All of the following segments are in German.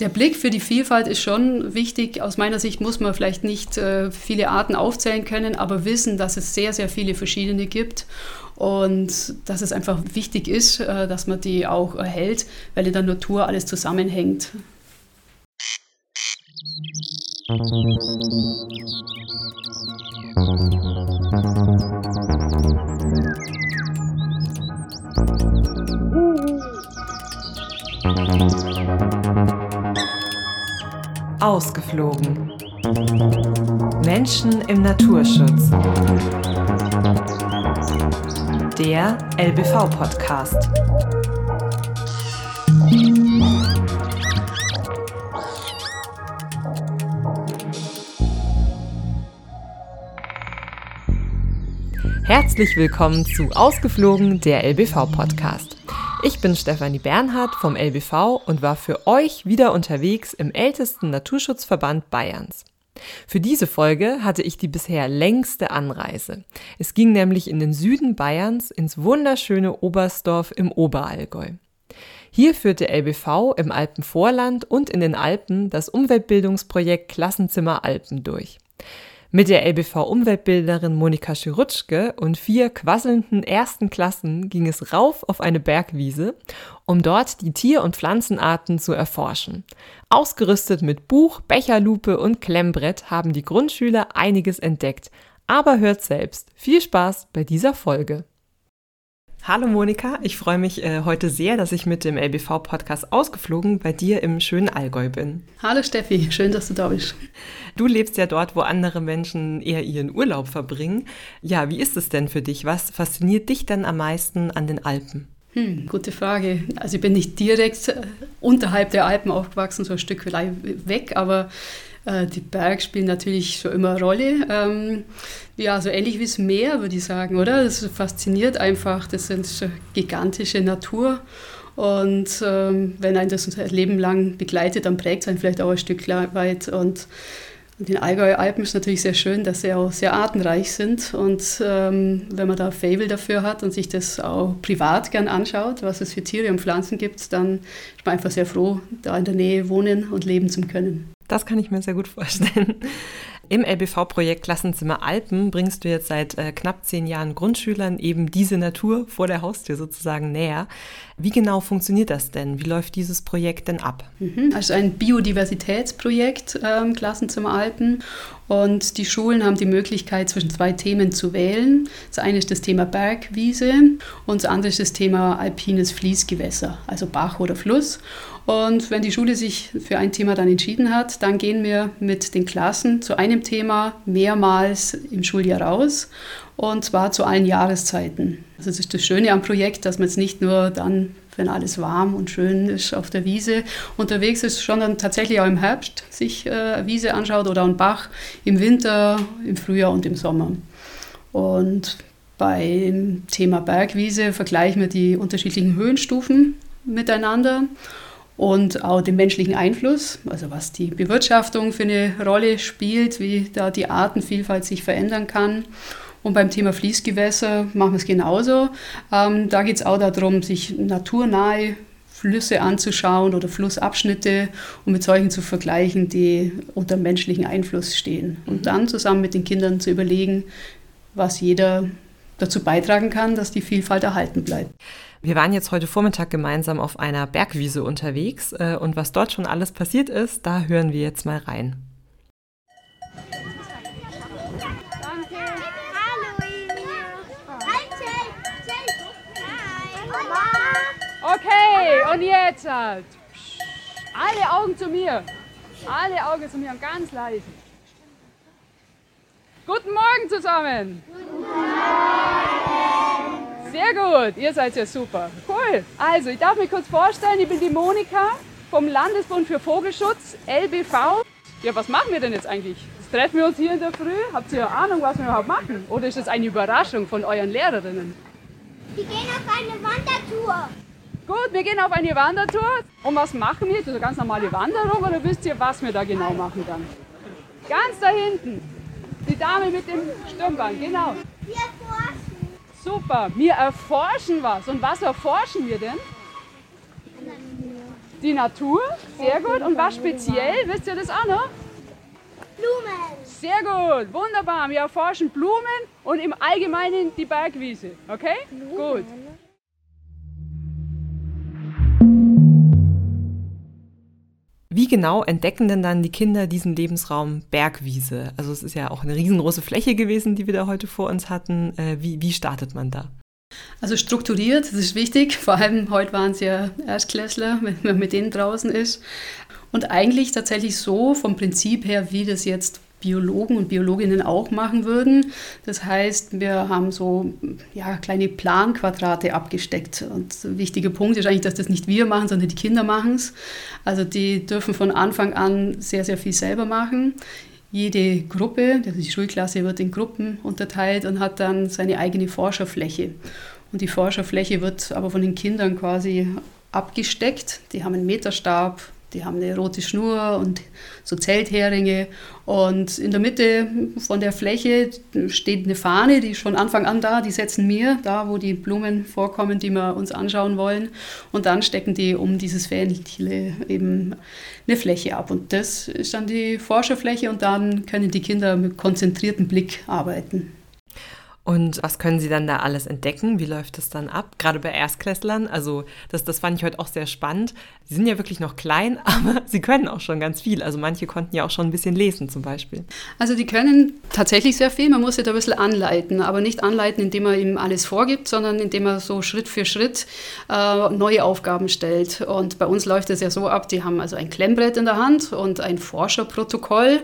Der Blick für die Vielfalt ist schon wichtig. Aus meiner Sicht muss man vielleicht nicht äh, viele Arten aufzählen können, aber wissen, dass es sehr, sehr viele verschiedene gibt und dass es einfach wichtig ist, äh, dass man die auch erhält, weil in der Natur alles zusammenhängt. Ausgeflogen. Menschen im Naturschutz. Der LBV-Podcast. Herzlich willkommen zu Ausgeflogen, der LBV-Podcast. Ich bin Stefanie Bernhard vom LBV und war für euch wieder unterwegs im ältesten Naturschutzverband Bayerns. Für diese Folge hatte ich die bisher längste Anreise. Es ging nämlich in den Süden Bayerns ins wunderschöne Oberstdorf im Oberallgäu. Hier führt der LBV im Alpenvorland und in den Alpen das Umweltbildungsprojekt Klassenzimmer Alpen durch. Mit der LBV-Umweltbilderin Monika Schirutschke und vier quasselnden ersten Klassen ging es rauf auf eine Bergwiese, um dort die Tier- und Pflanzenarten zu erforschen. Ausgerüstet mit Buch, Becherlupe und Klemmbrett haben die Grundschüler einiges entdeckt. Aber hört selbst. Viel Spaß bei dieser Folge. Hallo Monika, ich freue mich äh, heute sehr, dass ich mit dem LBV-Podcast ausgeflogen bei dir im schönen Allgäu bin. Hallo Steffi, schön, dass du da bist. Du lebst ja dort, wo andere Menschen eher ihren Urlaub verbringen. Ja, wie ist es denn für dich? Was fasziniert dich denn am meisten an den Alpen? Hm, gute Frage. Also ich bin nicht direkt äh, unterhalb der Alpen aufgewachsen, so ein Stück weg, aber die Berge spielen natürlich schon immer eine Rolle. Ähm, ja, so ähnlich wie das Meer, würde ich sagen, oder? Das fasziniert einfach. Das sind gigantische Natur. Und ähm, wenn ein das ein Leben lang begleitet, dann prägt es einen vielleicht auch ein Stück weit. Und in den Allgäuer Alpen ist natürlich sehr schön, dass sie auch sehr artenreich sind. Und ähm, wenn man da Fable dafür hat und sich das auch privat gern anschaut, was es für Tiere und Pflanzen gibt, dann ist man einfach sehr froh, da in der Nähe wohnen und leben zu können. Das kann ich mir sehr gut vorstellen. Im LBV-Projekt Klassenzimmer Alpen bringst du jetzt seit äh, knapp zehn Jahren Grundschülern eben diese Natur vor der Haustür sozusagen näher. Wie genau funktioniert das denn? Wie läuft dieses Projekt denn ab? Mhm, also ein Biodiversitätsprojekt ähm, Klassenzimmer Alpen. Und die Schulen haben die Möglichkeit, zwischen zwei Themen zu wählen. Das eine ist das Thema Bergwiese und das andere ist das Thema alpines Fließgewässer, also Bach oder Fluss. Und wenn die Schule sich für ein Thema dann entschieden hat, dann gehen wir mit den Klassen zu einem Thema mehrmals im Schuljahr raus und zwar zu allen Jahreszeiten. Also das ist das Schöne am Projekt, dass man jetzt nicht nur dann, wenn alles warm und schön ist, auf der Wiese unterwegs ist, sondern tatsächlich auch im Herbst sich äh, eine Wiese anschaut oder einen Bach, im Winter, im Frühjahr und im Sommer. Und beim Thema Bergwiese vergleichen wir die unterschiedlichen Höhenstufen miteinander und auch den menschlichen Einfluss, also was die Bewirtschaftung für eine Rolle spielt, wie da die Artenvielfalt sich verändern kann. Und beim Thema Fließgewässer machen wir es genauso. Ähm, da geht es auch darum, sich naturnahe Flüsse anzuschauen oder Flussabschnitte und mit solchen zu vergleichen, die unter menschlichen Einfluss stehen. Und mhm. dann zusammen mit den Kindern zu überlegen, was jeder dazu beitragen kann, dass die Vielfalt erhalten bleibt. Wir waren jetzt heute Vormittag gemeinsam auf einer Bergwiese unterwegs äh, und was dort schon alles passiert ist, da hören wir jetzt mal rein. Okay, und jetzt halt. Alle Augen zu mir. Alle Augen zu mir und ganz leise. Guten Morgen zusammen. Guten Morgen. Sehr gut, ihr seid ja super. Cool. Also, ich darf mich kurz vorstellen, ich bin die Monika vom Landesbund für Vogelschutz, LBV. Ja, was machen wir denn jetzt eigentlich? Jetzt treffen wir uns hier in der Früh. Habt ihr Ahnung, was wir überhaupt machen? Oder ist das eine Überraschung von euren Lehrerinnen? Wir gehen auf eine Wandertour. Gut, wir gehen auf eine Wandertour. Und was machen wir? Das ist eine ganz normale Wanderung oder wisst ihr, was wir da genau machen dann? Ganz da hinten. Die Dame mit dem Stirnband, genau. Wir erforschen. Super, wir erforschen was. Und was erforschen wir denn? Die Natur, sehr gut. Und was speziell, wisst ihr das auch noch? Blumen. Sehr gut, wunderbar. Wir erforschen Blumen und im Allgemeinen die Bergwiese. Okay? Gut. Genau entdecken denn dann die Kinder diesen Lebensraum Bergwiese? Also es ist ja auch eine riesengroße Fläche gewesen, die wir da heute vor uns hatten. Äh, wie, wie startet man da? Also strukturiert, das ist wichtig. Vor allem heute waren es ja Erstklässler, wenn man mit denen draußen ist. Und eigentlich tatsächlich so vom Prinzip her, wie das jetzt Biologen und Biologinnen auch machen würden. Das heißt, wir haben so ja, kleine Planquadrate abgesteckt. Und ein wichtiger Punkt ist eigentlich, dass das nicht wir machen, sondern die Kinder machen es. Also die dürfen von Anfang an sehr, sehr viel selber machen. Jede Gruppe, also die Schulklasse wird in Gruppen unterteilt und hat dann seine eigene Forscherfläche. Und die Forscherfläche wird aber von den Kindern quasi abgesteckt. Die haben einen Meterstab, die haben eine rote Schnur und so Zeltheringe. Und in der Mitte von der Fläche steht eine Fahne, die ist von Anfang an da. Die setzen wir da, wo die Blumen vorkommen, die wir uns anschauen wollen. Und dann stecken die um dieses Fähnle eben eine Fläche ab. Und das ist dann die Forscherfläche und dann können die Kinder mit konzentriertem Blick arbeiten. Und was können Sie dann da alles entdecken? Wie läuft das dann ab? Gerade bei Erstklässlern. Also das, das fand ich heute auch sehr spannend. Sie sind ja wirklich noch klein, aber sie können auch schon ganz viel. Also manche konnten ja auch schon ein bisschen lesen zum Beispiel. Also die können tatsächlich sehr viel. Man muss sie da ein bisschen anleiten, aber nicht anleiten, indem man ihm alles vorgibt, sondern indem man so Schritt für Schritt äh, neue Aufgaben stellt. Und bei uns läuft es ja so ab, die haben also ein Klemmbrett in der Hand und ein Forscherprotokoll.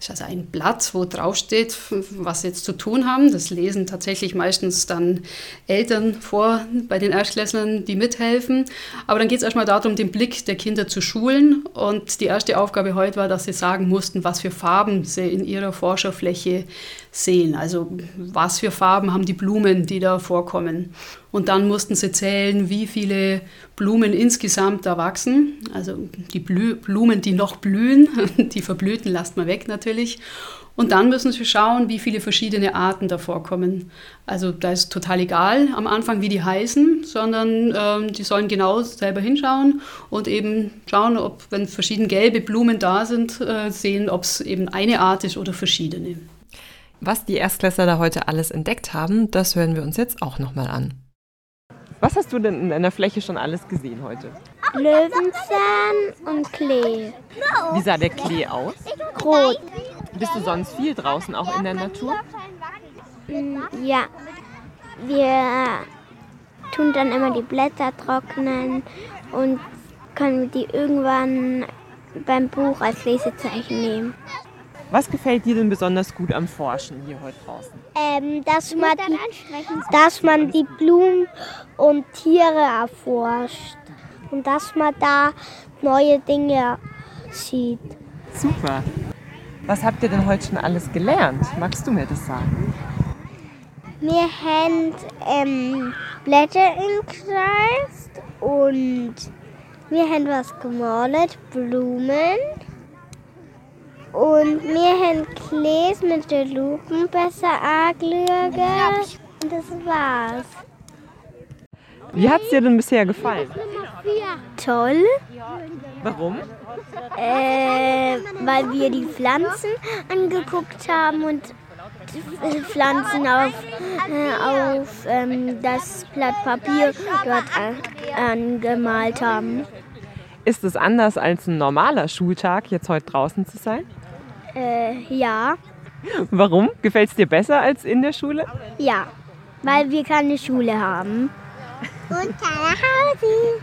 Das ist also ein Blatt, wo draufsteht, was sie jetzt zu tun haben. Das lesen tatsächlich meistens dann Eltern vor bei den Erstklässlern, die mithelfen. Aber dann geht es erstmal darum, den Blick der Kinder zu schulen. Und die erste Aufgabe heute war, dass sie sagen mussten, was für Farben sie in ihrer Forscherfläche sehen. Also was für Farben haben die Blumen, die da vorkommen. Und dann mussten sie zählen, wie viele Blumen insgesamt da wachsen. Also die Blü Blumen, die noch blühen, die verblühten, lasst mal weg natürlich. Und dann müssen Sie schauen, wie viele verschiedene Arten da vorkommen. Also da ist total egal am Anfang, wie die heißen, sondern ähm, die sollen genau selber hinschauen und eben schauen, ob, wenn verschiedene gelbe Blumen da sind, äh, sehen, ob es eben eine Art ist oder verschiedene. Was die Erstklässler da heute alles entdeckt haben, das hören wir uns jetzt auch nochmal an. Was hast du denn in deiner Fläche schon alles gesehen heute? Löwenzahn und Klee. Wie sah der Klee aus? Rot. Bist du sonst viel draußen, auch in der Natur? Mm, Ja. Wir tun dann immer die Blätter trocknen und können die irgendwann beim Buch als Lesezeichen nehmen. Was gefällt dir denn besonders gut am Forschen hier heute draußen? Ähm, dass, man die, dass man die Blumen und Tiere erforscht und dass man da neue Dinge sieht. Super. Was habt ihr denn heute schon alles gelernt? Magst du mir das sagen? Wir haben ähm, Blätter gekreist und wir haben was gemalt, Blumen. Und wir haben Gläs mit den Lupen besser angeschaut. Und das war's. Wie hat es dir denn bisher gefallen? Toll, Warum? äh, weil wir die Pflanzen angeguckt haben und die Pflanzen auf, äh, auf ähm, das Blatt Papier dort an, angemalt haben. Ist es anders als ein normaler Schultag, jetzt heute draußen zu sein? Äh, ja, Warum? Gefällt es dir besser als in der Schule? ja, weil wir keine Schule haben. Und keine Hause.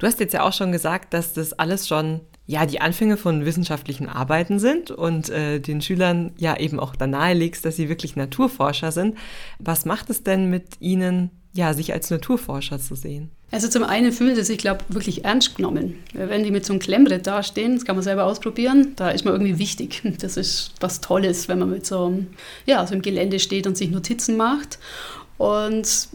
Du hast jetzt ja auch schon gesagt, dass das alles schon ja die Anfänge von wissenschaftlichen Arbeiten sind und äh, den Schülern ja eben auch da nahelegst, dass sie wirklich Naturforscher sind. Was macht es denn mit ihnen, ja, sich als Naturforscher zu sehen? Also zum einen fühlen sie sich, glaube ich, wirklich ernst genommen. Wenn die mit so einem Klemmbrett dastehen, das kann man selber ausprobieren, da ist man irgendwie wichtig. Das ist was Tolles, wenn man mit so einem, ja, so im Gelände steht und sich Notizen macht. Und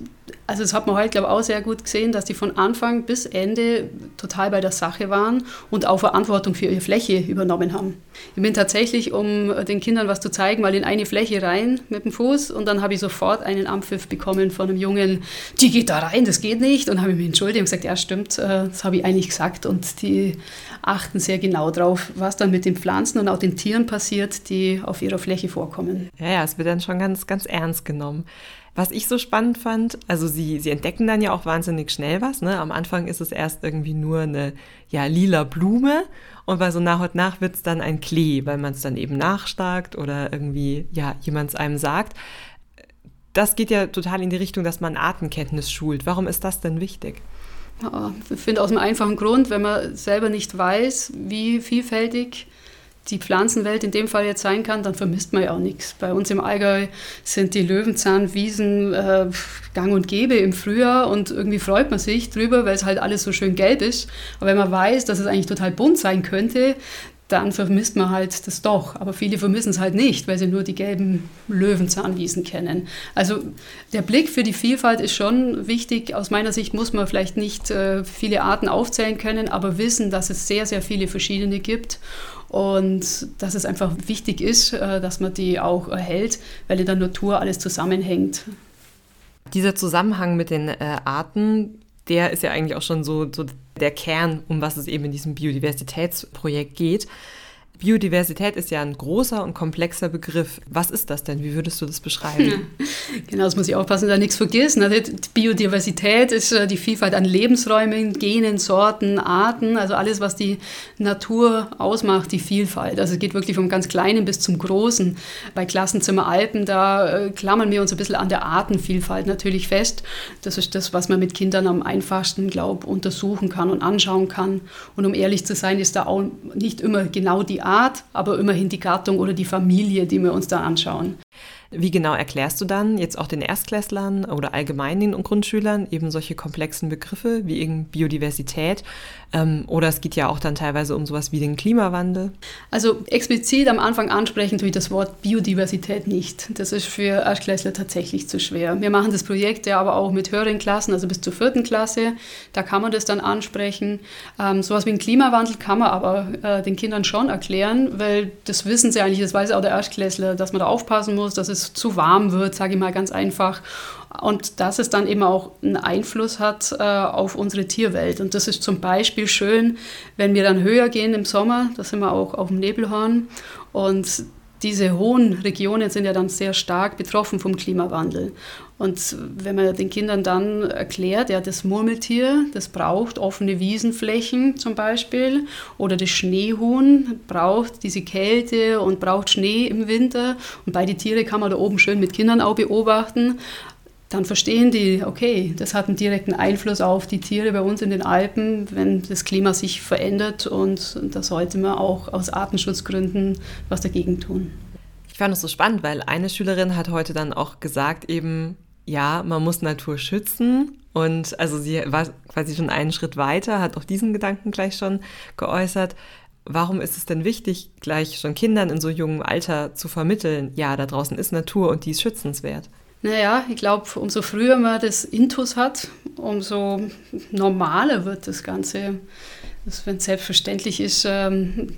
also das hat man heute, glaube ich, auch sehr gut gesehen, dass die von Anfang bis Ende total bei der Sache waren und auch Verantwortung für ihre Fläche übernommen haben. Ich bin tatsächlich, um den Kindern was zu zeigen, mal in eine Fläche rein mit dem Fuß und dann habe ich sofort einen Ampfiff bekommen von einem Jungen, die geht da rein, das geht nicht. Und habe ich mich entschuldigt und gesagt, ja stimmt, äh, das habe ich eigentlich gesagt. Und die achten sehr genau drauf, was dann mit den Pflanzen und auch den Tieren passiert, die auf ihrer Fläche vorkommen. Ja, ja, es wird dann schon ganz, ganz ernst genommen. Was ich so spannend fand, also sie, sie entdecken dann ja auch wahnsinnig schnell was. Ne? Am Anfang ist es erst irgendwie nur eine ja, lila Blume und weil so nach und nach wird es dann ein Klee, weil man es dann eben nachstarkt oder irgendwie ja jemand einem sagt. Das geht ja total in die Richtung, dass man Artenkenntnis schult. Warum ist das denn wichtig? Ja, ich finde aus einem einfachen Grund, wenn man selber nicht weiß, wie vielfältig die Pflanzenwelt in dem Fall jetzt sein kann, dann vermisst man ja auch nichts. Bei uns im Allgäu sind die Löwenzahnwiesen äh, gang und gäbe im Frühjahr und irgendwie freut man sich drüber, weil es halt alles so schön gelb ist. Aber wenn man weiß, dass es eigentlich total bunt sein könnte, dann vermisst man halt das doch. Aber viele vermissen es halt nicht, weil sie nur die gelben Löwenzahnwiesen kennen. Also der Blick für die Vielfalt ist schon wichtig. Aus meiner Sicht muss man vielleicht nicht äh, viele Arten aufzählen können, aber wissen, dass es sehr, sehr viele verschiedene gibt und dass es einfach wichtig ist, äh, dass man die auch erhält, weil in der Natur alles zusammenhängt. Dieser Zusammenhang mit den äh, Arten, der ist ja eigentlich auch schon so, so der Kern, um was es eben in diesem Biodiversitätsprojekt geht. Biodiversität ist ja ein großer und komplexer Begriff. Was ist das denn? Wie würdest du das beschreiben? Genau, das muss ich aufpassen, dass nichts vergessen. Also Biodiversität ist äh, die Vielfalt an Lebensräumen, Genen, Sorten, Arten, also alles, was die Natur ausmacht, die Vielfalt. Also es geht wirklich vom ganz Kleinen bis zum Großen. Bei Klassenzimmer Alpen, da äh, klammern wir uns ein bisschen an der Artenvielfalt natürlich fest. Das ist das, was man mit Kindern am einfachsten, glaube untersuchen kann und anschauen kann. Und um ehrlich zu sein, ist da auch nicht immer genau die Art, aber immerhin die Gattung oder die Familie, die wir uns da anschauen. Wie genau erklärst du dann jetzt auch den Erstklässlern oder allgemein den Grundschülern eben solche komplexen Begriffe wie eben Biodiversität? Ähm, oder es geht ja auch dann teilweise um sowas wie den Klimawandel. Also explizit am Anfang ansprechen tue ich das Wort Biodiversität nicht. Das ist für Erstklässler tatsächlich zu schwer. Wir machen das Projekt ja aber auch mit höheren Klassen, also bis zur vierten Klasse. Da kann man das dann ansprechen. Ähm, sowas wie den Klimawandel kann man aber äh, den Kindern schon erklären, weil das wissen sie eigentlich, das weiß auch der Erstklässler, dass man da aufpassen muss, dass es zu warm wird, sage ich mal ganz einfach und dass es dann eben auch einen Einfluss hat äh, auf unsere Tierwelt. Und das ist zum Beispiel schön, wenn wir dann höher gehen im Sommer, da sind wir auch auf dem Nebelhorn und diese hohen Regionen sind ja dann sehr stark betroffen vom Klimawandel. Und wenn man den Kindern dann erklärt, ja, das Murmeltier, das braucht offene Wiesenflächen zum Beispiel, oder das Schneehuhn braucht diese Kälte und braucht Schnee im Winter. Und beide Tiere kann man da oben schön mit Kindern auch beobachten dann verstehen die, okay, das hat einen direkten Einfluss auf die Tiere bei uns in den Alpen, wenn das Klima sich verändert und da sollte man auch aus Artenschutzgründen was dagegen tun. Ich fand es so spannend, weil eine Schülerin hat heute dann auch gesagt, eben, ja, man muss Natur schützen. Und also sie war quasi schon einen Schritt weiter, hat auch diesen Gedanken gleich schon geäußert. Warum ist es denn wichtig, gleich schon Kindern in so jungem Alter zu vermitteln, ja, da draußen ist Natur und die ist schützenswert? Naja, ich glaube, umso früher man das Intus hat, umso normaler wird das Ganze. Wenn es selbstverständlich ist, ähm,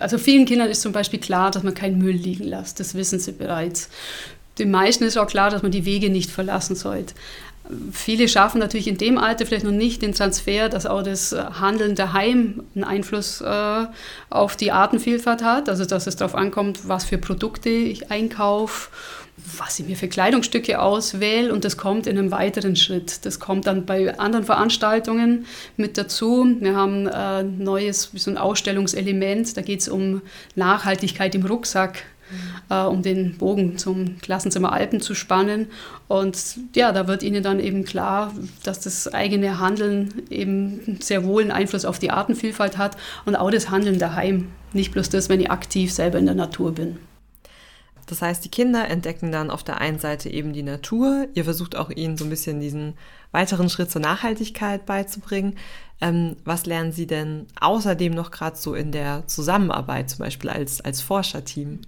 also vielen Kindern ist zum Beispiel klar, dass man keinen Müll liegen lässt. Das wissen sie bereits. Den meisten ist auch klar, dass man die Wege nicht verlassen sollte. Viele schaffen natürlich in dem Alter vielleicht noch nicht den Transfer, dass auch das Handeln daheim einen Einfluss äh, auf die Artenvielfalt hat. Also dass es darauf ankommt, was für Produkte ich einkaufe was ich mir für Kleidungsstücke auswähle und das kommt in einem weiteren Schritt. Das kommt dann bei anderen Veranstaltungen mit dazu. Wir haben ein äh, neues, so ein Ausstellungselement, da geht es um Nachhaltigkeit im Rucksack, mhm. um den Bogen zum Klassenzimmer Alpen zu spannen. Und ja, da wird ihnen dann eben klar, dass das eigene Handeln eben sehr wohl einen Einfluss auf die Artenvielfalt hat und auch das Handeln daheim. Nicht bloß das, wenn ich aktiv selber in der Natur bin. Das heißt, die Kinder entdecken dann auf der einen Seite eben die Natur. Ihr versucht auch ihnen so ein bisschen diesen weiteren Schritt zur Nachhaltigkeit beizubringen. Ähm, was lernen sie denn außerdem noch gerade so in der Zusammenarbeit, zum Beispiel als, als Forscherteam?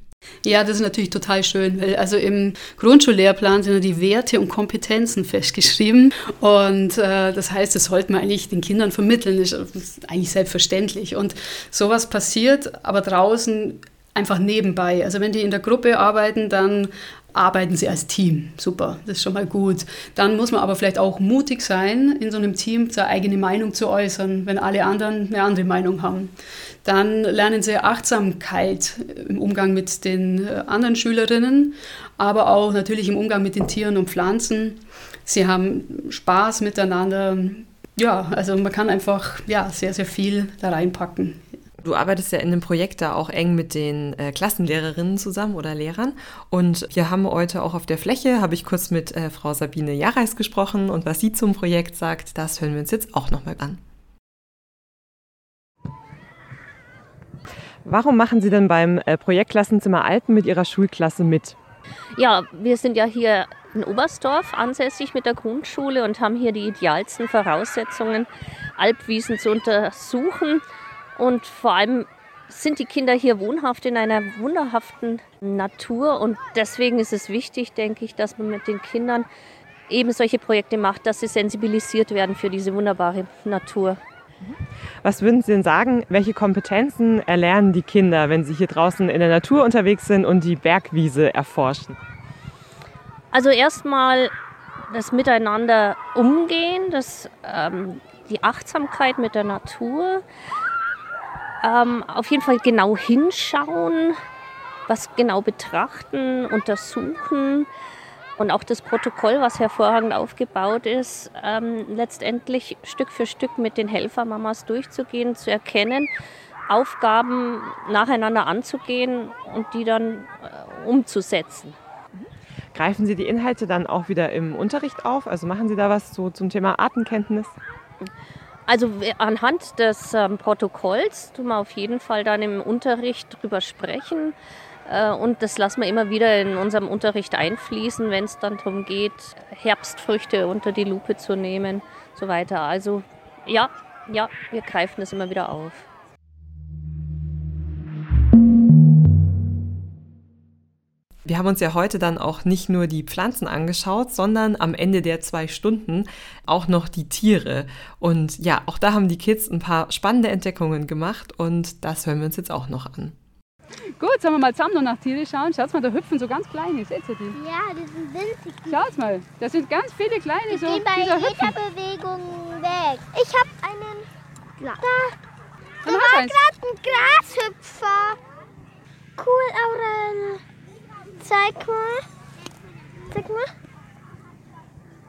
Ja, das ist natürlich total schön, weil also im Grundschullehrplan sind ja die Werte und Kompetenzen festgeschrieben und äh, das heißt, das sollte man eigentlich den Kindern vermitteln, das ist eigentlich selbstverständlich und sowas passiert, aber draußen einfach nebenbei. Also wenn die in der Gruppe arbeiten, dann arbeiten sie als Team. Super, das ist schon mal gut. Dann muss man aber vielleicht auch mutig sein, in so einem Team seine eigene Meinung zu äußern, wenn alle anderen eine andere Meinung haben. Dann lernen sie Achtsamkeit im Umgang mit den äh, anderen Schülerinnen, aber auch natürlich im Umgang mit den Tieren und Pflanzen. Sie haben Spaß miteinander. Ja, also man kann einfach ja, sehr, sehr viel da reinpacken Du arbeitest ja in dem Projekt da auch eng mit den äh, Klassenlehrerinnen zusammen oder Lehrern. Und wir haben heute auch auf der Fläche, habe ich kurz mit äh, Frau Sabine Jareis gesprochen und was sie zum Projekt sagt, das hören wir uns jetzt auch nochmal an. Warum machen Sie denn beim äh, Projekt Klassenzimmer Alpen mit Ihrer Schulklasse mit? Ja, wir sind ja hier in Oberstdorf ansässig mit der Grundschule und haben hier die idealsten Voraussetzungen, Alpwiesen zu untersuchen und vor allem sind die Kinder hier wohnhaft in einer wunderhaften Natur. Und deswegen ist es wichtig, denke ich, dass man mit den Kindern eben solche Projekte macht, dass sie sensibilisiert werden für diese wunderbare Natur. Was würden Sie denn sagen, welche Kompetenzen erlernen die Kinder, wenn sie hier draußen in der Natur unterwegs sind und die Bergwiese erforschen? Also erstmal das Miteinander umgehen, das, ähm, die Achtsamkeit mit der Natur, ähm, auf jeden Fall genau hinschauen, was genau betrachten, untersuchen und auch das Protokoll, was hervorragend aufgebaut ist, ähm, letztendlich Stück für Stück mit den Helfermamas durchzugehen, zu erkennen, Aufgaben nacheinander anzugehen und die dann äh, umzusetzen. Greifen Sie die Inhalte dann auch wieder im Unterricht auf? Also machen Sie da was so zum Thema Artenkenntnis? Also anhand des ähm, Protokolls tun wir auf jeden Fall dann im Unterricht drüber sprechen. Äh, und das lassen wir immer wieder in unserem Unterricht einfließen, wenn es dann darum geht, Herbstfrüchte unter die Lupe zu nehmen, so weiter. Also ja, ja, wir greifen das immer wieder auf. Wir haben uns ja heute dann auch nicht nur die Pflanzen angeschaut, sondern am Ende der zwei Stunden auch noch die Tiere. Und ja, auch da haben die Kids ein paar spannende Entdeckungen gemacht und das hören wir uns jetzt auch noch an. Gut, sollen wir mal zusammen noch nach Tiere schauen? Schaut mal, da hüpfen so ganz kleine. Seht ihr die? Ja, die sind winzig. Schaut mal, da sind ganz viele kleine die so. gehen bei jeder hüpfen. Bewegung weg. Ich habe einen. Da, da war gerade ein Grashüpfer. Cool, Aurel. Zeig mal. Zeig mal.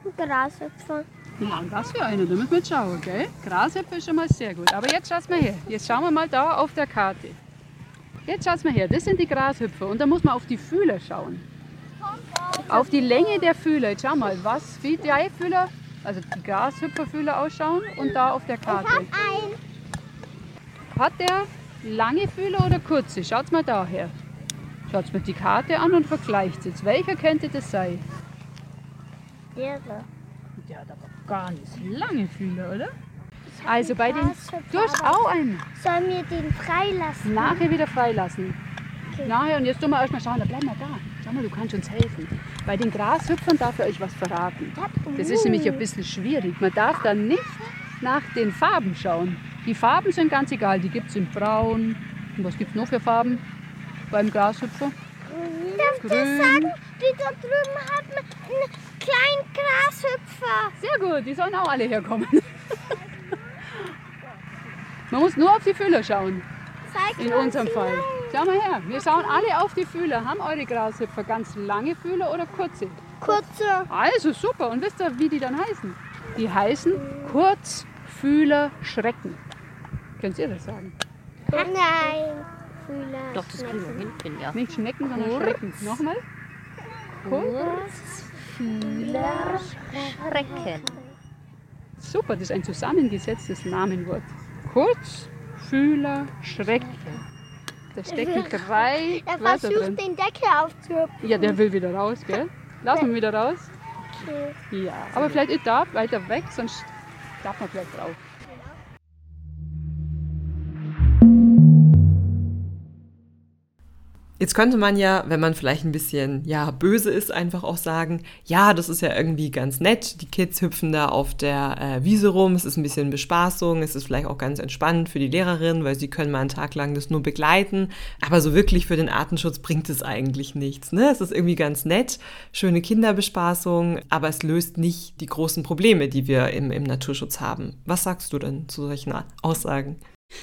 Ein Grashüpfer. Ja, und was für eine, da müssen wir schauen, gell? Grashüpfer ist schon mal sehr gut. Aber jetzt schaut mal her. Jetzt schauen wir mal da auf der Karte. Jetzt schaut mal her, das sind die Grashüpfer. Und da muss man auf die Fühler schauen. Auf die Länge der Fühler. Jetzt schau mal, was, wie die Fühler, also die Grashüpferfühler ausschauen und da auf der Ich Karte. habe einen. Hat der lange Fühler oder kurze? Schaut mal daher. Schaut mal die Karte an und vergleicht jetzt. Welcher könnte das sein? Der da. Der hat aber gar nicht lange Fühler, oder? Also bei den. Du hast auch einen. Sollen wir den freilassen? Nachher wieder freilassen. Okay. Nachher und jetzt tun wir erstmal schauen, da bleib mal da. Schau mal, du kannst uns helfen. Bei den Grashüpfern darf ich euch was verraten. Das ist nämlich ein bisschen schwierig. Man darf dann nicht nach den Farben schauen. Die Farben sind ganz egal. Die gibt es in Braun. Und was gibt es noch für Farben beim Grashüpfer? Darf ich Grün. sagen, die da drüben haben einen kleinen Grashüpfer. Sehr gut, die sollen auch alle herkommen. Man muss nur auf die Fühler schauen, Zeig in unserem Fall. Schau mal her, wir schauen alle auf die Fühler. Haben eure Grashüpfer ganz lange Fühler oder kurze? Kurze. Also super. Und wisst ihr, wie die dann heißen? Die heißen Kurzfühler Schrecken. Könnt ihr das sagen? Nein. Fühler. Doch, das kriegen wir hin, bin ja. Nicht Schnecken, sondern Schrecken. Nochmal. Kurzfühler Schrecken. Super, das ist ein zusammengesetztes Namenwort. Kurzfühler Schrecken. Da stecken drei Er Wörter versucht drin. den Deckel aufzuhüpfen. Ja, der will wieder raus, gell? Lass ihn wieder raus. Ja, aber vielleicht ich darf weiter weg, sonst darf man vielleicht drauf. Jetzt könnte man ja, wenn man vielleicht ein bisschen ja böse ist, einfach auch sagen, ja, das ist ja irgendwie ganz nett. Die Kids hüpfen da auf der äh, Wiese rum, es ist ein bisschen Bespaßung, es ist vielleicht auch ganz entspannend für die Lehrerin, weil sie können mal einen Tag lang das nur begleiten. Aber so wirklich für den Artenschutz bringt es eigentlich nichts. Ne? Es ist irgendwie ganz nett, schöne Kinderbespaßung, aber es löst nicht die großen Probleme, die wir im, im Naturschutz haben. Was sagst du denn zu solchen Aussagen?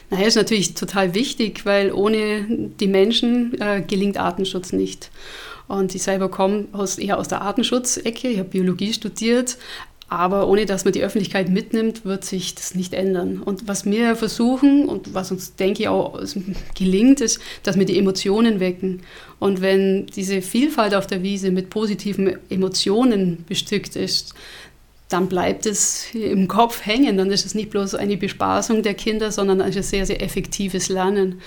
Naja, ist natürlich total wichtig, weil ohne die Menschen äh, gelingt Artenschutz nicht. Und ich selber komme aus, eher aus der Artenschutzecke, ich habe Biologie studiert, aber ohne dass man die Öffentlichkeit mitnimmt, wird sich das nicht ändern. Und was wir versuchen und was uns, denke ich, auch gelingt, ist, dass wir die Emotionen wecken. Und wenn diese Vielfalt auf der Wiese mit positiven Emotionen bestückt ist, dann bleibt es im Kopf hängen. Dann ist es nicht bloß eine Bespaßung der Kinder, sondern ein sehr, sehr effektives Lernen.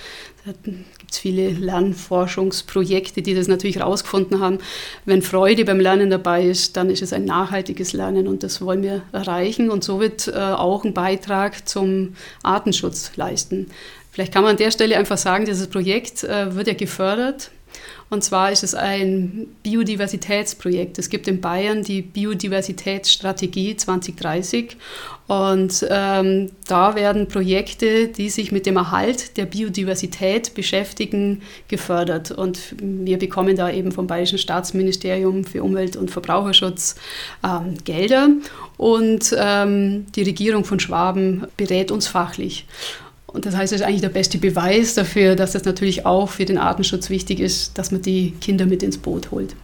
Da gibt es viele Lernforschungsprojekte, die das natürlich herausgefunden haben. Wenn Freude beim Lernen dabei ist, dann ist es ein nachhaltiges Lernen und das wollen wir erreichen und so wird äh, auch ein Beitrag zum Artenschutz leisten. Vielleicht kann man an der Stelle einfach sagen, dieses Projekt äh, wird ja gefördert und zwar ist es ein Biodiversitätsprojekt. Es gibt in Bayern die Biodiversitätsstrategie 2030. Und ähm, da werden Projekte, die sich mit dem Erhalt der Biodiversität beschäftigen, gefördert. Und wir bekommen da eben vom Bayerischen Staatsministerium für Umwelt und Verbraucherschutz ähm, Gelder. Und ähm, die Regierung von Schwaben berät uns fachlich. Und das heißt, es ist eigentlich der beste Beweis dafür, dass es natürlich auch für den Artenschutz wichtig ist, dass man die Kinder mit ins Boot holt.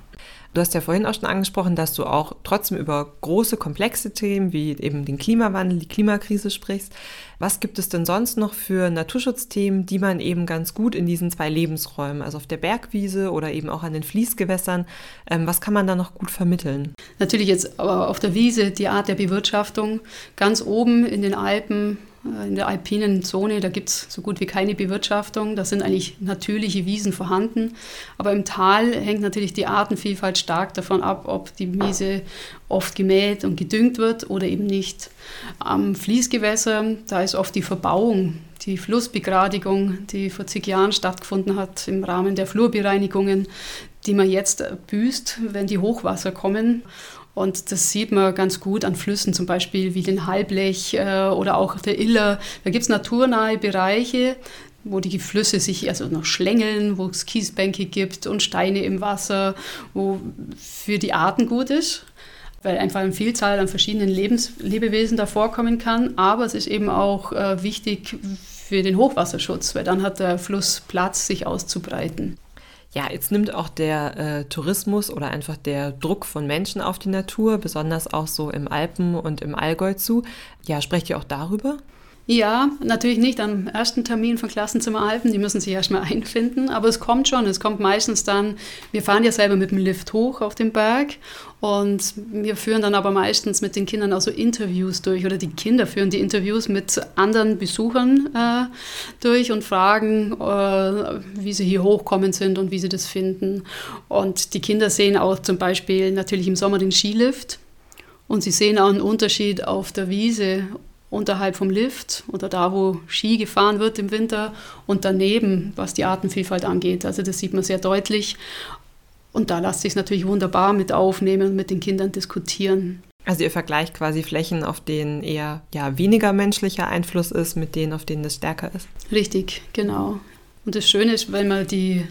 Du hast ja vorhin auch schon angesprochen, dass du auch trotzdem über große, komplexe Themen wie eben den Klimawandel, die Klimakrise sprichst. Was gibt es denn sonst noch für Naturschutzthemen, die man eben ganz gut in diesen zwei Lebensräumen, also auf der Bergwiese oder eben auch an den Fließgewässern, ähm, was kann man da noch gut vermitteln? Natürlich jetzt aber auf der Wiese die Art der Bewirtschaftung. Ganz oben in den Alpen in der alpinen Zone, da gibt es so gut wie keine Bewirtschaftung. Da sind eigentlich natürliche Wiesen vorhanden. Aber im Tal hängt natürlich die Artenvielfalt stark davon ab, ob die Wiese oft gemäht und gedüngt wird oder eben nicht. Am Fließgewässer, da ist oft die Verbauung, die Flussbegradigung, die vor zig Jahren stattgefunden hat im Rahmen der Flurbereinigungen, die man jetzt büßt, wenn die Hochwasser kommen. Und das sieht man ganz gut an Flüssen, zum Beispiel wie den Halblech äh, oder auch der Iller. Da gibt es naturnahe Bereiche, wo die Flüsse sich also noch schlängeln, wo es Kiesbänke gibt und Steine im Wasser, wo für die Arten gut ist, weil einfach eine Vielzahl an verschiedenen Lebens Lebewesen da vorkommen kann. Aber es ist eben auch äh, wichtig für den Hochwasserschutz, weil dann hat der Fluss Platz, sich auszubreiten. Ja, jetzt nimmt auch der äh, Tourismus oder einfach der Druck von Menschen auf die Natur, besonders auch so im Alpen und im Allgäu zu. Ja, sprecht ihr auch darüber? Ja, natürlich nicht. Am ersten Termin von Klassenzimmer Alpen, die müssen sich erstmal einfinden, aber es kommt schon, es kommt meistens dann, wir fahren ja selber mit dem Lift hoch auf den Berg und wir führen dann aber meistens mit den Kindern auch so Interviews durch oder die Kinder führen die Interviews mit anderen Besuchern äh, durch und fragen, äh, wie sie hier hochkommen sind und wie sie das finden. Und die Kinder sehen auch zum Beispiel natürlich im Sommer den Skilift und sie sehen auch einen Unterschied auf der Wiese unterhalb vom Lift oder da, wo Ski gefahren wird im Winter und daneben, was die Artenvielfalt angeht. Also das sieht man sehr deutlich. Und da lässt sich natürlich wunderbar mit aufnehmen und mit den Kindern diskutieren. Also ihr vergleicht quasi Flächen, auf denen eher ja, weniger menschlicher Einfluss ist, mit denen, auf denen es stärker ist. Richtig, genau. Und das Schöne ist, wenn man die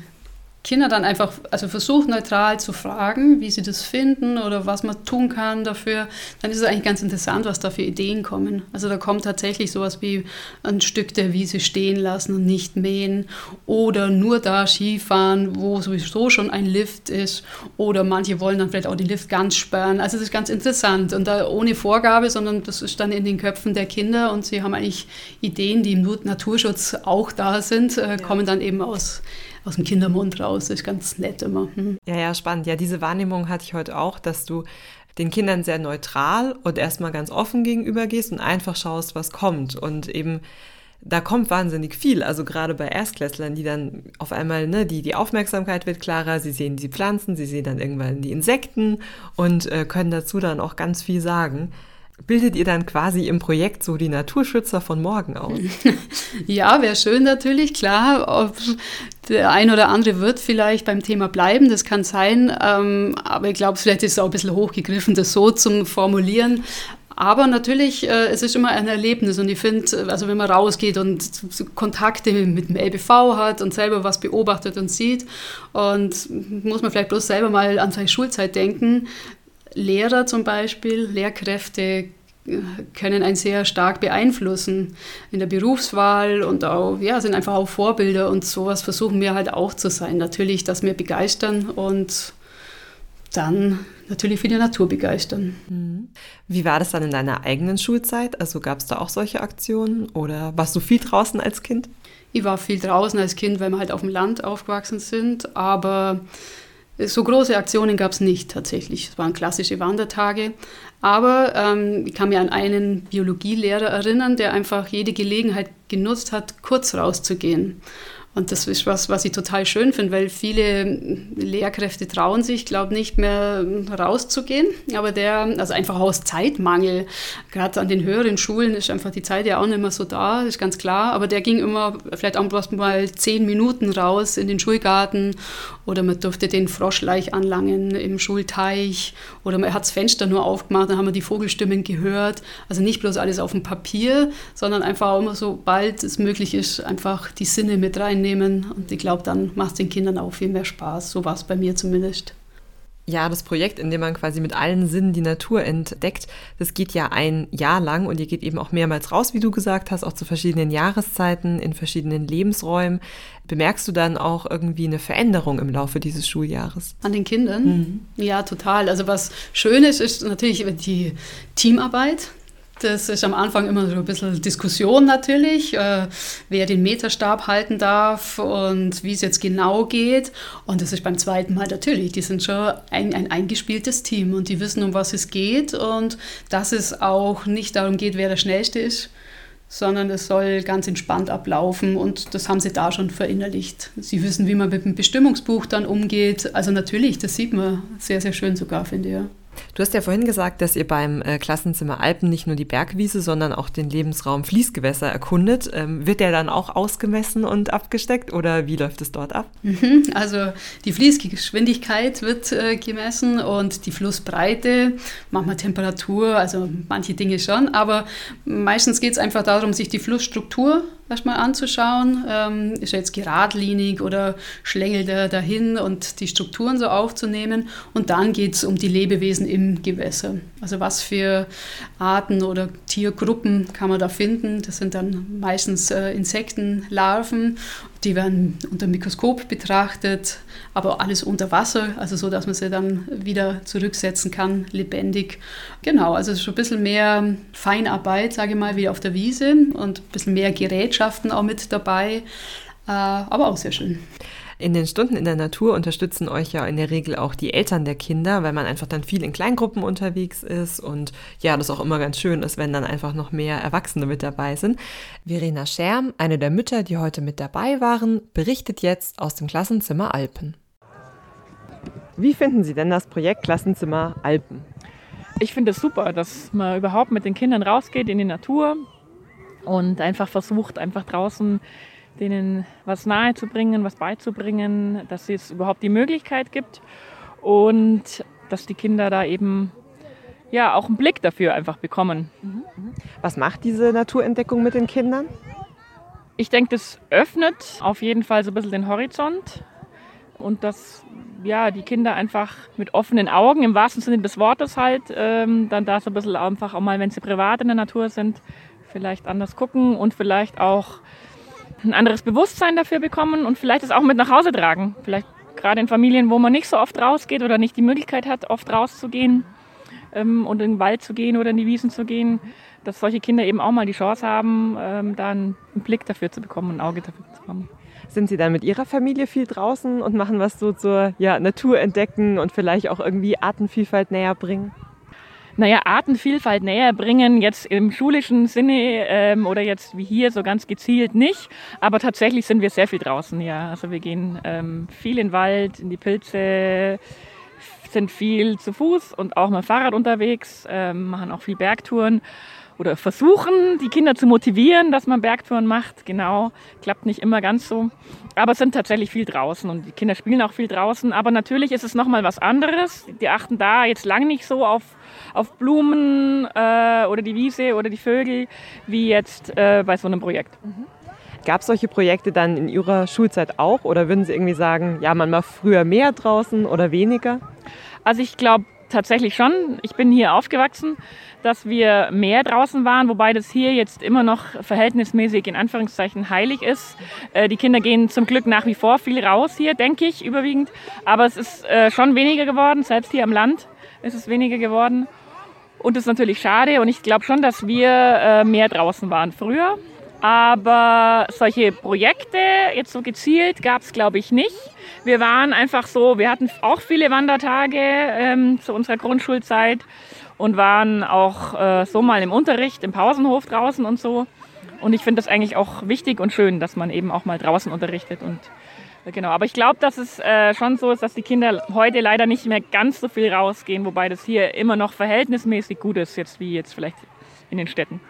Kinder dann einfach, also versucht neutral zu fragen, wie sie das finden oder was man tun kann dafür, dann ist es eigentlich ganz interessant, was da für Ideen kommen. Also da kommt tatsächlich sowas wie ein Stück der Wiese stehen lassen und nicht mähen oder nur da Skifahren, wo sowieso schon ein Lift ist oder manche wollen dann vielleicht auch den Lift ganz sperren. Also das ist ganz interessant und da ohne Vorgabe, sondern das ist dann in den Köpfen der Kinder und sie haben eigentlich Ideen, die im Naturschutz auch da sind, äh, kommen dann eben aus aus dem Kindermund raus. Das ist ganz nett immer. Hm. Ja, ja, spannend. Ja, diese Wahrnehmung hatte ich heute auch, dass du den Kindern sehr neutral und erstmal ganz offen gegenüber gehst und einfach schaust, was kommt. Und eben da kommt wahnsinnig viel. Also gerade bei Erstklässlern, die dann auf einmal, ne, die, die Aufmerksamkeit wird klarer, sie sehen die Pflanzen, sie sehen dann irgendwann die Insekten und äh, können dazu dann auch ganz viel sagen. Bildet ihr dann quasi im Projekt so die Naturschützer von morgen aus? ja, wäre schön natürlich, klar. Der ein oder andere wird vielleicht beim Thema bleiben, das kann sein. Ähm, aber ich glaube, vielleicht ist es auch ein bisschen hochgegriffen, das so zu formulieren. Aber natürlich, äh, es ist immer ein Erlebnis und ich finde, also wenn man rausgeht und Kontakte mit dem LBV hat und selber was beobachtet und sieht und muss man vielleicht bloß selber mal an seine Schulzeit denken. Lehrer zum Beispiel, Lehrkräfte äh, können einen sehr stark beeinflussen in der Berufswahl und auch, ja, sind einfach auch Vorbilder und sowas versuchen wir halt auch zu sein. Natürlich, dass wir begeistern und dann natürlich für die Natur begeistern. Mhm. Wie war das dann in deiner eigenen Schulzeit? Also gab es da auch solche Aktionen oder warst du viel draußen als Kind? Ich war viel draußen als Kind, weil wir halt auf dem Land aufgewachsen sind, aber so große Aktionen gab es nicht tatsächlich. Es waren klassische Wandertage. Aber ähm, ich kann mir an einen Biologielehrer erinnern, der einfach jede Gelegenheit genutzt hat, kurz rauszugehen. Und das ist was, was ich total schön finde, weil viele Lehrkräfte trauen sich, glaube nicht mehr rauszugehen. Aber der, also einfach aus Zeitmangel, gerade an den höheren Schulen ist einfach die Zeit ja auch nicht mehr so da, ist ganz klar. Aber der ging immer vielleicht auch mal zehn Minuten raus in den Schulgarten oder man durfte den Froschleich anlangen im Schulteich oder man hat das Fenster nur aufgemacht, dann haben wir die Vogelstimmen gehört. Also nicht bloß alles auf dem Papier, sondern einfach auch immer, sobald es möglich ist, einfach die Sinne mit reinnehmen. Und ich glaube, dann macht es den Kindern auch viel mehr Spaß. So war es bei mir zumindest. Ja, das Projekt, in dem man quasi mit allen Sinnen die Natur entdeckt, das geht ja ein Jahr lang und ihr geht eben auch mehrmals raus, wie du gesagt hast, auch zu verschiedenen Jahreszeiten, in verschiedenen Lebensräumen. Bemerkst du dann auch irgendwie eine Veränderung im Laufe dieses Schuljahres? An den Kindern? Mhm. Ja, total. Also was schön ist, ist natürlich die Teamarbeit. Das ist am Anfang immer so ein bisschen Diskussion natürlich, äh, wer den Meterstab halten darf und wie es jetzt genau geht. Und das ist beim zweiten Mal natürlich. Die sind schon ein, ein eingespieltes Team und die wissen, um was es geht und dass es auch nicht darum geht, wer der Schnellste ist, sondern es soll ganz entspannt ablaufen und das haben sie da schon verinnerlicht. Sie wissen, wie man mit dem Bestimmungsbuch dann umgeht. Also natürlich, das sieht man sehr, sehr schön sogar, finde ich. Du hast ja vorhin gesagt, dass ihr beim äh, Klassenzimmer Alpen nicht nur die Bergwiese, sondern auch den Lebensraum Fließgewässer erkundet. Ähm, wird der dann auch ausgemessen und abgesteckt oder wie läuft es dort ab? Mhm, also die Fließgeschwindigkeit wird äh, gemessen und die Flussbreite, manchmal Temperatur, also manche Dinge schon, aber meistens geht es einfach darum, sich die Flussstruktur erstmal anzuschauen. Ähm, ist er jetzt geradlinig oder schlängelt er dahin und die Strukturen so aufzunehmen. Und dann geht es um die Lebewesen im Gewässer. Also was für Arten oder Tiergruppen kann man da finden? Das sind dann meistens äh, Insektenlarven die werden unter Mikroskop betrachtet, aber alles unter Wasser, also so, dass man sie dann wieder zurücksetzen kann, lebendig. Genau, also schon ein bisschen mehr Feinarbeit, sage ich mal, wie auf der Wiese und ein bisschen mehr Gerätschaften auch mit dabei, äh, aber auch sehr schön. In den Stunden in der Natur unterstützen euch ja in der Regel auch die Eltern der Kinder, weil man einfach dann viel in Kleingruppen unterwegs ist und ja, das auch immer ganz schön ist, wenn dann einfach noch mehr Erwachsene mit dabei sind. Verena Scherm, eine der Mütter, die heute mit dabei waren, berichtet jetzt aus dem Klassenzimmer Alpen. Wie finden Sie denn das Projekt Klassenzimmer Alpen? Ich finde es super, dass man überhaupt mit den Kindern rausgeht in die Natur und einfach versucht, einfach draußen denen was nahezubringen, was beizubringen, dass es überhaupt die Möglichkeit gibt und dass die Kinder da eben ja auch einen Blick dafür einfach bekommen. Was macht diese Naturentdeckung mit den Kindern? Ich denke, das öffnet auf jeden Fall so ein bisschen den Horizont und dass ja, die Kinder einfach mit offenen Augen, im wahrsten Sinne des Wortes halt, ähm, dann da so ein bisschen einfach auch mal, wenn sie privat in der Natur sind, vielleicht anders gucken und vielleicht auch ein anderes Bewusstsein dafür bekommen und vielleicht es auch mit nach Hause tragen. Vielleicht gerade in Familien, wo man nicht so oft rausgeht oder nicht die Möglichkeit hat, oft rauszugehen ähm, und in den Wald zu gehen oder in die Wiesen zu gehen, dass solche Kinder eben auch mal die Chance haben, ähm, da einen Blick dafür zu bekommen, ein Auge dafür zu bekommen. Sind Sie dann mit Ihrer Familie viel draußen und machen was so zur ja, Natur entdecken und vielleicht auch irgendwie Artenvielfalt näher bringen? Naja, Artenvielfalt näher bringen, jetzt im schulischen Sinne ähm, oder jetzt wie hier so ganz gezielt nicht. Aber tatsächlich sind wir sehr viel draußen, ja. Also wir gehen ähm, viel in den Wald, in die Pilze, sind viel zu Fuß und auch mit Fahrrad unterwegs, äh, machen auch viel Bergtouren oder versuchen, die Kinder zu motivieren, dass man Bergtouren macht. Genau, klappt nicht immer ganz so. Aber sind tatsächlich viel draußen und die Kinder spielen auch viel draußen. Aber natürlich ist es nochmal was anderes. Die achten da jetzt lang nicht so auf, auf Blumen äh, oder die Wiese oder die Vögel wie jetzt äh, bei so einem Projekt. Mhm. Gab es solche Projekte dann in Ihrer Schulzeit auch oder würden Sie irgendwie sagen, ja, man war früher mehr draußen oder weniger? Also ich glaube tatsächlich schon. Ich bin hier aufgewachsen, dass wir mehr draußen waren, wobei das hier jetzt immer noch verhältnismäßig in Anführungszeichen heilig ist. Äh, die Kinder gehen zum Glück nach wie vor viel raus hier, denke ich, überwiegend. Aber es ist äh, schon weniger geworden, selbst hier am Land ist es weniger geworden. Und das ist natürlich schade und ich glaube schon, dass wir äh, mehr draußen waren früher. Aber solche Projekte, jetzt so gezielt, gab es, glaube ich, nicht. Wir waren einfach so, wir hatten auch viele Wandertage ähm, zu unserer Grundschulzeit und waren auch äh, so mal im Unterricht, im Pausenhof draußen und so. Und ich finde das eigentlich auch wichtig und schön, dass man eben auch mal draußen unterrichtet und Genau, aber ich glaube, dass es äh, schon so ist, dass die Kinder heute leider nicht mehr ganz so viel rausgehen, wobei das hier immer noch verhältnismäßig gut ist, jetzt wie jetzt vielleicht in den Städten.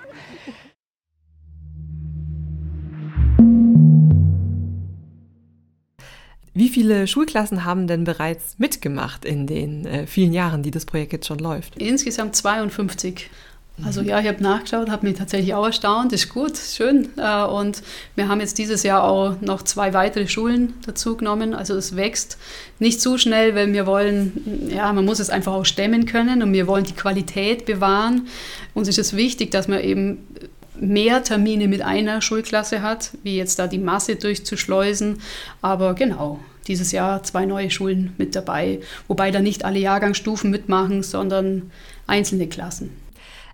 Wie viele Schulklassen haben denn bereits mitgemacht in den äh, vielen Jahren, die das Projekt jetzt schon läuft? Insgesamt 52. Also ja, ich habe nachgeschaut, habe mich tatsächlich auch erstaunt. Ist gut, schön. Äh, und wir haben jetzt dieses Jahr auch noch zwei weitere Schulen dazu genommen. Also es wächst nicht zu schnell, weil wir wollen, ja, man muss es einfach auch stemmen können und wir wollen die Qualität bewahren. Uns ist es wichtig, dass man eben mehr Termine mit einer Schulklasse hat, wie jetzt da die Masse durchzuschleusen. Aber genau, dieses Jahr zwei neue Schulen mit dabei, wobei da nicht alle Jahrgangsstufen mitmachen, sondern einzelne Klassen.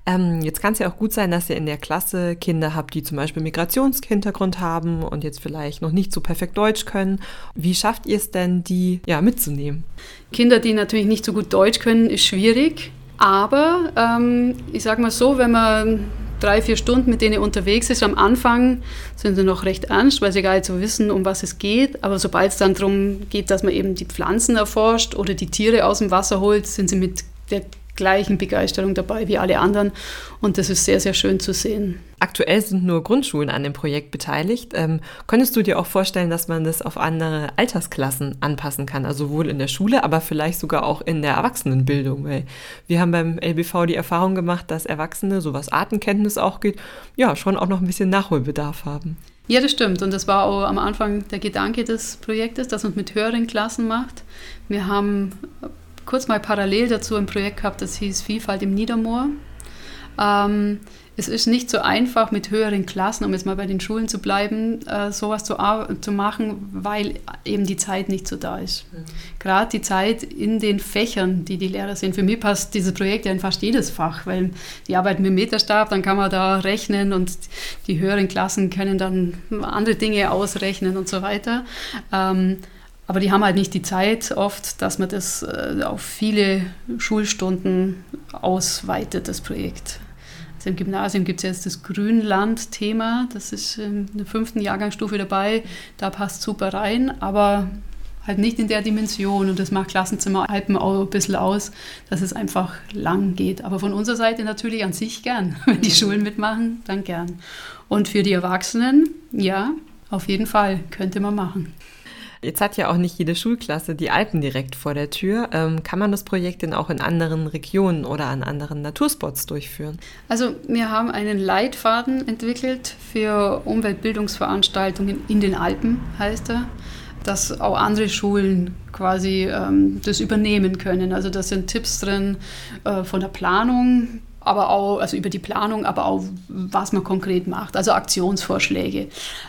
Ähm, jetzt kann es ja auch gut sein, dass ihr in der Klasse Kinder habt, die zum Beispiel Migrationshintergrund haben und jetzt vielleicht noch nicht so perfekt Deutsch können. Wie schafft ihr es denn, die ja, mitzunehmen? Kinder, die natürlich nicht so gut Deutsch können, ist schwierig. Aber ähm, ich sage mal so, wenn man drei, vier Stunden mit denen unterwegs ist. Am Anfang sind sie noch recht ernst, weil sie gar nicht so wissen, um was es geht. Aber sobald es dann darum geht, dass man eben die Pflanzen erforscht oder die Tiere aus dem Wasser holt, sind sie mit der gleichen Begeisterung dabei wie alle anderen. Und das ist sehr, sehr schön zu sehen. Aktuell sind nur Grundschulen an dem Projekt beteiligt. Ähm, könntest du dir auch vorstellen, dass man das auf andere Altersklassen anpassen kann? Also sowohl in der Schule, aber vielleicht sogar auch in der Erwachsenenbildung. Weil wir haben beim LBV die Erfahrung gemacht, dass Erwachsene, so was Artenkenntnis auch geht, ja, schon auch noch ein bisschen Nachholbedarf haben. Ja, das stimmt. Und das war auch am Anfang der Gedanke des Projektes, dass man es mit höheren Klassen macht. Wir haben kurz mal parallel dazu ein Projekt gehabt, das hieß Vielfalt im Niedermoor. Ähm, es ist nicht so einfach mit höheren Klassen, um jetzt mal bei den Schulen zu bleiben, äh, sowas zu, zu machen, weil eben die Zeit nicht so da ist. Mhm. Gerade die Zeit in den Fächern, die die Lehrer sind. Für mich passt dieses Projekt ja in fast jedes Fach, weil die arbeiten mit Meterstab, dann kann man da rechnen und die höheren Klassen können dann andere Dinge ausrechnen und so weiter. Ähm, aber die haben halt nicht die Zeit oft, dass man das äh, auf viele Schulstunden ausweitet, das Projekt. Also im Gymnasium gibt es jetzt das Grünland-Thema, das ist in der fünften Jahrgangsstufe dabei, da passt super rein, aber halt nicht in der Dimension und das macht Klassenzimmer Alpen auch ein bisschen aus, dass es einfach lang geht. Aber von unserer Seite natürlich an sich gern. Wenn die Schulen mitmachen, dann gern. Und für die Erwachsenen, ja, auf jeden Fall könnte man machen. Jetzt hat ja auch nicht jede Schulklasse die Alpen direkt vor der Tür. Ähm, kann man das Projekt denn auch in anderen Regionen oder an anderen Naturspots durchführen? Also wir haben einen Leitfaden entwickelt für Umweltbildungsveranstaltungen in den Alpen, heißt er dass auch andere Schulen quasi ähm, das übernehmen können. Also da sind Tipps drin äh, von der Planung aber auch, also über die Planung, aber auch, was man konkret macht, also Aktionsvorschläge.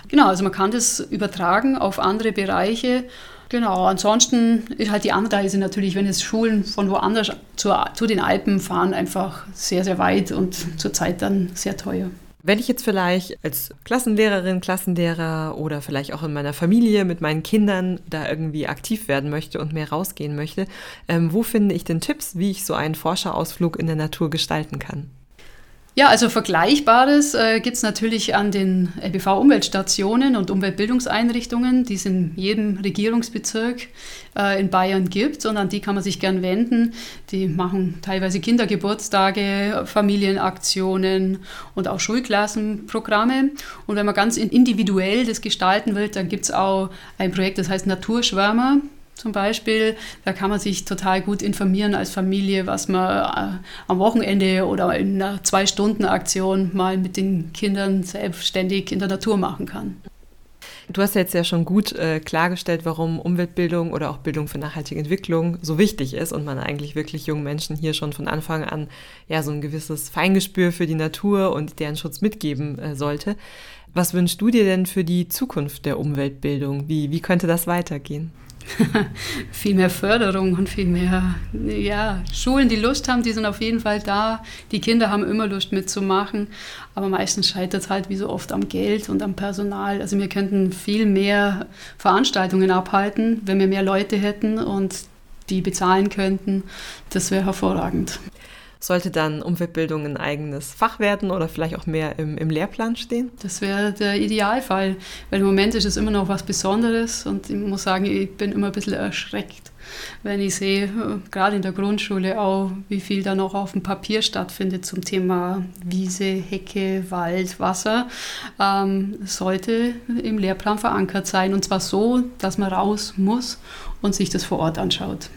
Genau, also man kann das übertragen auf andere Bereiche. Genau, ansonsten ist halt die andere Reise natürlich, wenn es Schulen von woanders zu, zu den Alpen fahren, einfach sehr, sehr weit und zurzeit dann sehr teuer. Wenn ich jetzt vielleicht als Klassenlehrerin, Klassenlehrer oder vielleicht auch in meiner Familie mit meinen Kindern da irgendwie aktiv werden möchte und mehr rausgehen möchte, ähm, wo finde ich denn Tipps, wie ich so einen Forscherausflug in der Natur gestalten kann? Ja, also Vergleichbares äh, gibt es natürlich an den LBV-Umweltstationen und Umweltbildungseinrichtungen, die es in jedem Regierungsbezirk äh, in Bayern gibt und an die kann man sich gern wenden. Die machen teilweise Kindergeburtstage, Familienaktionen und auch Schulklassenprogramme. Und wenn man ganz individuell das gestalten will, dann gibt es auch ein Projekt, das heißt Naturschwärmer zum Beispiel. Da kann man sich total gut informieren als Familie, was man äh, am Wochenende oder in einer Zwei-Stunden-Aktion mal mit den Kindern selbstständig in der Natur machen kann. Du hast jetzt ja schon gut äh, klargestellt, warum Umweltbildung oder auch Bildung für nachhaltige Entwicklung so wichtig ist und man eigentlich wirklich jungen Menschen hier schon von Anfang an ja so ein gewisses Feingespür für die Natur und deren Schutz mitgeben äh, sollte. Was wünschst du dir denn für die Zukunft der Umweltbildung? Wie, wie könnte das weitergehen? viel mehr Förderung und viel mehr, ja, Schulen, die Lust haben, die sind auf jeden Fall da. Die Kinder haben immer Lust mitzumachen, aber meistens scheitert es halt wie so oft am Geld und am Personal. Also wir könnten viel mehr Veranstaltungen abhalten, wenn wir mehr Leute hätten und die bezahlen könnten. Das wäre hervorragend. Sollte dann Umweltbildung ein eigenes Fach werden oder vielleicht auch mehr im, im Lehrplan stehen? Das wäre der Idealfall, weil im Moment ist es immer noch was Besonderes und ich muss sagen, ich bin immer ein bisschen erschreckt, wenn ich sehe, gerade in der Grundschule auch, wie viel da noch auf dem Papier stattfindet zum Thema Wiese, Hecke, Wald, Wasser, ähm, sollte im Lehrplan verankert sein und zwar so, dass man raus muss und sich das vor Ort anschaut.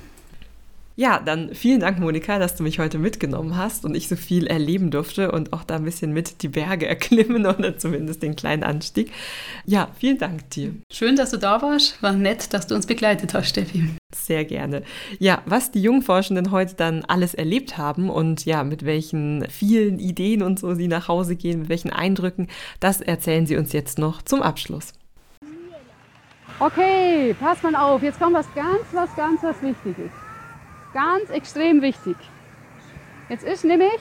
Ja, dann vielen Dank, Monika, dass du mich heute mitgenommen hast und ich so viel erleben durfte und auch da ein bisschen mit die Berge erklimmen oder zumindest den kleinen Anstieg. Ja, vielen Dank dir. Schön, dass du da warst. War nett, dass du uns begleitet hast, Steffi. Sehr gerne. Ja, was die Jungforschenden heute dann alles erlebt haben und ja, mit welchen vielen Ideen und so sie nach Hause gehen, mit welchen Eindrücken, das erzählen sie uns jetzt noch zum Abschluss. Okay, pass mal auf, jetzt kommt was ganz, was ganz, was Wichtiges. Ganz extrem wichtig. Jetzt ist nämlich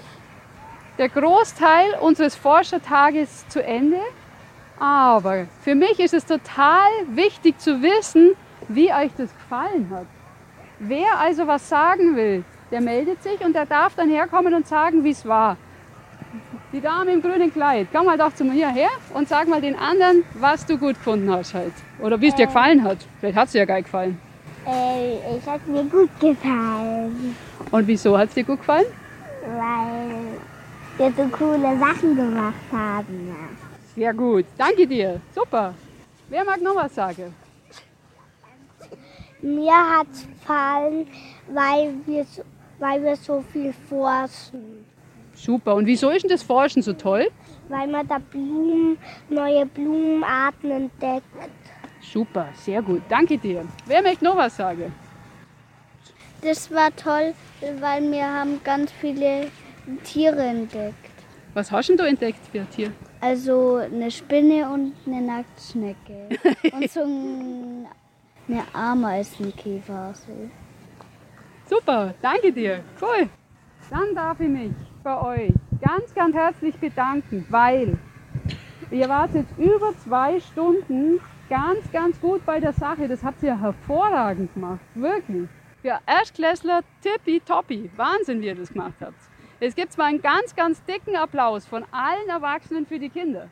der Großteil unseres Forschertages zu Ende. Aber für mich ist es total wichtig zu wissen, wie euch das gefallen hat. Wer also was sagen will, der meldet sich und der darf dann herkommen und sagen, wie es war. Die Dame im grünen Kleid, komm mal doch zu mir her und sag mal den anderen, was du gut gefunden hast halt. Oder wie es dir gefallen hat. Vielleicht hat es dir ja geil gefallen. Äh, es hat mir gut gefallen. Und wieso hat es dir gut gefallen? Weil wir so coole Sachen gemacht haben. Ja. Sehr gut. Danke dir. Super. Wer mag noch was sagen? Mir hat es gefallen, weil wir, so, weil wir so viel forschen. Super. Und wieso ist denn das Forschen so toll? Weil man da Blumen, neue Blumenarten entdeckt. Super, sehr gut. Danke dir. Wer möchte noch was sagen? Das war toll, weil wir haben ganz viele Tiere entdeckt. Was hast du entdeckt für ein Tier? Also eine Spinne und eine Nacktschnecke. und so ein, eine Ameisenkäfer. So. Super, danke dir. Cool. Dann darf ich mich bei euch ganz, ganz herzlich bedanken, weil ihr wart jetzt über zwei Stunden ganz, ganz gut bei der Sache. Das habt ihr hervorragend gemacht. Wirklich. Für Erstklässler tippitoppi. Wahnsinn, wie ihr das gemacht habt. Es gibt mal einen ganz, ganz dicken Applaus von allen Erwachsenen für die Kinder.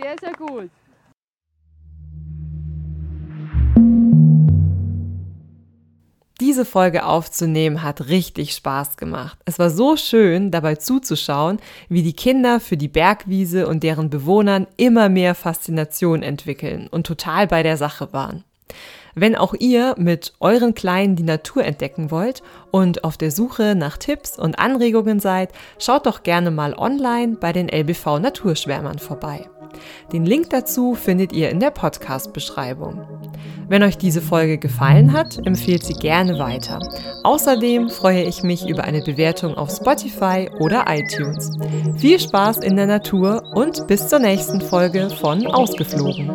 Sehr, sehr gut. Diese Folge aufzunehmen hat richtig Spaß gemacht. Es war so schön, dabei zuzuschauen, wie die Kinder für die Bergwiese und deren Bewohnern immer mehr Faszination entwickeln und total bei der Sache waren. Wenn auch ihr mit euren Kleinen die Natur entdecken wollt und auf der Suche nach Tipps und Anregungen seid, schaut doch gerne mal online bei den LBV Naturschwärmern vorbei. Den Link dazu findet ihr in der Podcast-Beschreibung. Wenn euch diese Folge gefallen hat, empfehlt sie gerne weiter. Außerdem freue ich mich über eine Bewertung auf Spotify oder iTunes. Viel Spaß in der Natur und bis zur nächsten Folge von Ausgeflogen.